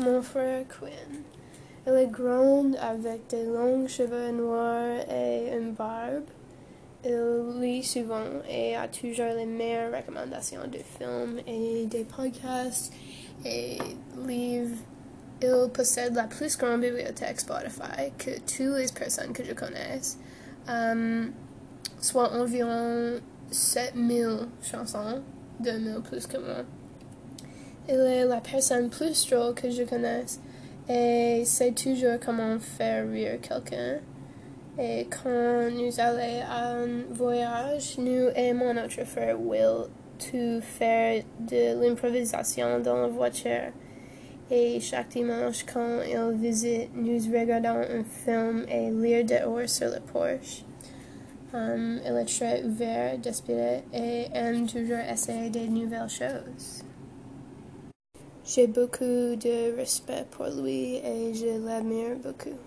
mon frère Quinn. Elle est grande avec des longs cheveux noirs et une barbe. Il lit souvent et a toujours les meilleures recommandations de films et des podcasts et. Il possède la plus grande bibliothèque Spotify que toutes les personnes que je connais, um, soit environ 7000 chansons, 2000 plus que moi. Il est la personne plus drôle que je connaisse et sait toujours comment faire rire quelqu'un. Et quand nous allons à un voyage, nous et mon autre frère Will faire de l'improvisation dans la voiture. Et chaque dimanche, quand il visite, nous regardons un film et lire dehors sur le porche. Um, il est très ouvert d'esprit et aime toujours essayer de nouvelles choses. J'ai beaucoup de respect pour lui et je l'admire beaucoup.